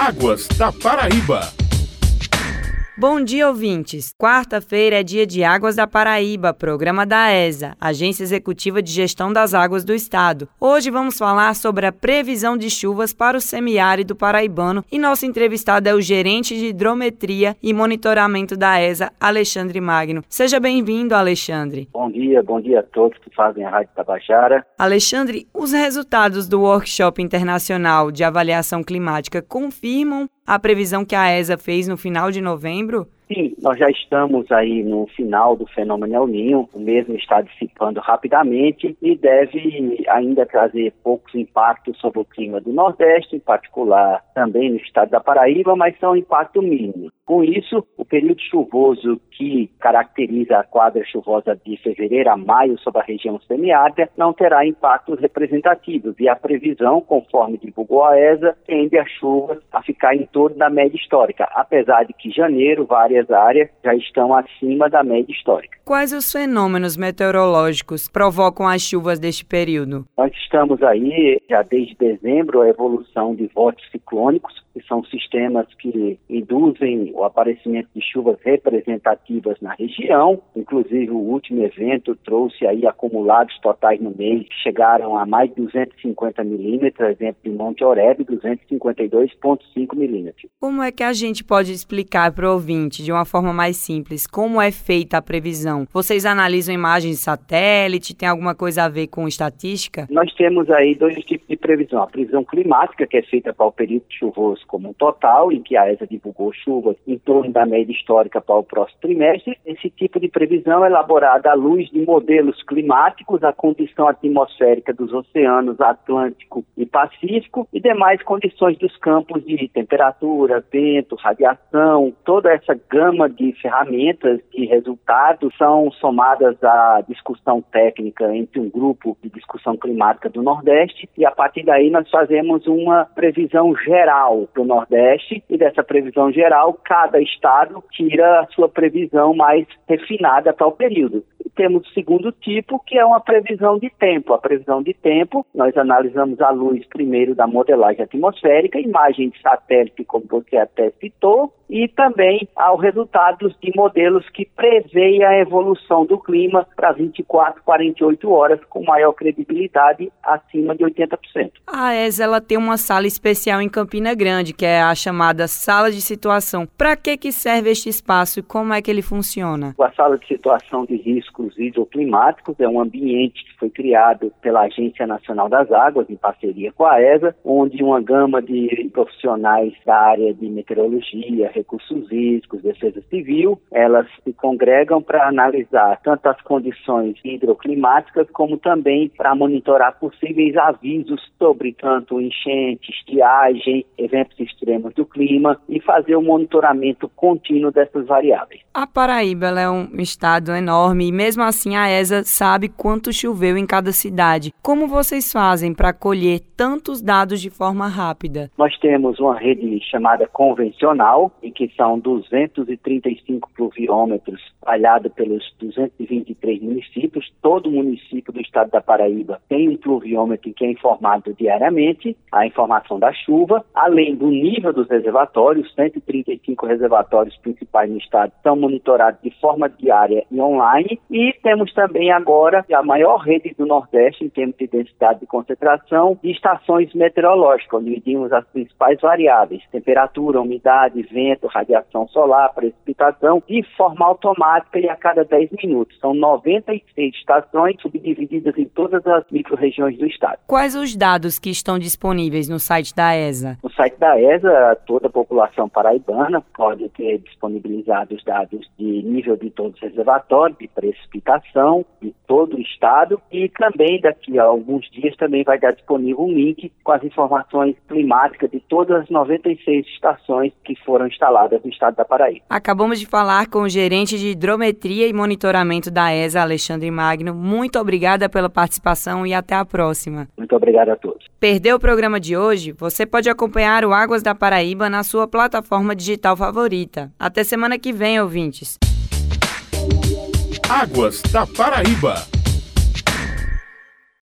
Águas da Paraíba. Bom dia, ouvintes. Quarta-feira é dia de Águas da Paraíba, programa da ESA, Agência Executiva de Gestão das Águas do Estado. Hoje vamos falar sobre a previsão de chuvas para o semiárido paraibano e nosso entrevistado é o gerente de hidrometria e monitoramento da ESA, Alexandre Magno. Seja bem-vindo, Alexandre. Bom dia, bom dia a todos que fazem a Rádio Tabajara. Alexandre, os resultados do Workshop Internacional de Avaliação Climática confirmam a previsão que a ESA fez no final de novembro? Sim, nós já estamos aí no final do fenômeno El Ninho, o mesmo está dissipando rapidamente e deve ainda trazer poucos impactos sobre o clima do Nordeste, em particular também no estado da Paraíba, mas são impacto mínimo. Com isso, o período chuvoso que caracteriza a quadra chuvosa de fevereiro a maio sobre a região semiárida não terá impactos representativos e a previsão, conforme divulgou a ESA, tende a chuvas a ficar em torno da média histórica, apesar de que janeiro várias áreas já estão acima da média histórica. Quais os fenômenos meteorológicos provocam as chuvas deste período? Nós estamos aí, já desde dezembro, a evolução de vórtices ciclônicos, que são sistemas que induzem o aparecimento de chuvas representativas na região. Inclusive, o último evento trouxe aí acumulados totais no mês que chegaram a mais de 250 milímetros, exemplo de Monte Oreb, 252,5 milímetros. Como é que a gente pode explicar para o ouvinte, de uma forma mais simples, como é feita a previsão? Vocês analisam imagens de satélite? Tem alguma coisa a ver com estatística? Nós temos aí dois tipos de previsão. A previsão climática, que é feita para o período chuvoso como um total, em que a ESA divulgou chuvas em torno da média histórica para o próximo trimestre. Esse tipo de previsão é elaborada à luz de modelos climáticos, a condição atmosférica dos oceanos Atlântico e Pacífico e demais condições dos campos de temperatura, vento, radiação, toda essa gama de ferramentas e resultados são somadas à discussão técnica entre um grupo de discussão climática do Nordeste e a partir daí nós fazemos uma previsão geral para o Nordeste e dessa previsão geral cada estado tira a sua previsão mais refinada para o período. Temos o segundo tipo, que é uma previsão de tempo. A previsão de tempo, nós analisamos a luz primeiro da modelagem atmosférica, imagem de satélite, como você até citou, e também ao resultados de modelos que preveem a evolução do clima para 24, 48 horas com maior credibilidade, acima de 80%. A ESA ela tem uma sala especial em Campina Grande, que é a chamada sala de situação. Para que que serve este espaço e como é que ele funciona? A sala de situação de riscos hidroclimáticos é um ambiente que foi criado pela Agência Nacional das Águas em parceria com a ESA, onde uma gama de profissionais da área de meteorologia, recursos hídricos, defesa civil, elas se congregam para analisar tanto as condições hidroclimáticas como também para monitorar possíveis avisos sobre tanto enchente, estiagem, eventos extremos do clima e fazer o monitoramento contínuo dessas variáveis. A Paraíba é um estado enorme e mesmo assim a ESA sabe quanto choveu em cada cidade. Como vocês fazem para colher tantos dados de forma rápida? Nós temos uma rede chamada convencional, em que são 235 pluviômetros espalhados pelos 223 municípios. Todo município do estado da Paraíba tem um pluviômetro que é informado diariamente, a informação da chuva, além do nível dos reservatórios, 135 reservatórios principais no estado são monitorados de forma diária e online, e temos também agora a maior rede do Nordeste em termos de densidade de concentração de estações meteorológicas, onde medimos as principais variáveis, temperatura, umidade, vento, radiação solar, precipitação, de forma automática e a cada 10 minutos. São 96 estações subdivididas em todas as micro-regiões do estado. Quais os dados que estão disponíveis no site da ESA? No site da ESA, toda a população paraibana pode ter disponibilizado os dados de nível de todos os reservatórios, de precipitação, de todo o estado e também daqui a alguns dias também vai dar disponível um link com as informações climáticas de todas as 96 estações que foram instaladas no estado da Paraíba. Acabamos de falar com o gerente de hidrometria e monitoramento da ESA, Alexandre Magno. Muito obrigada pela participação e até a próxima. Muito obrigado a todos. Perdeu o programa de hoje? Você pode acompanhar o Águas da Paraíba na sua plataforma digital favorita. Até semana que vem, ouvintes. Águas da Paraíba.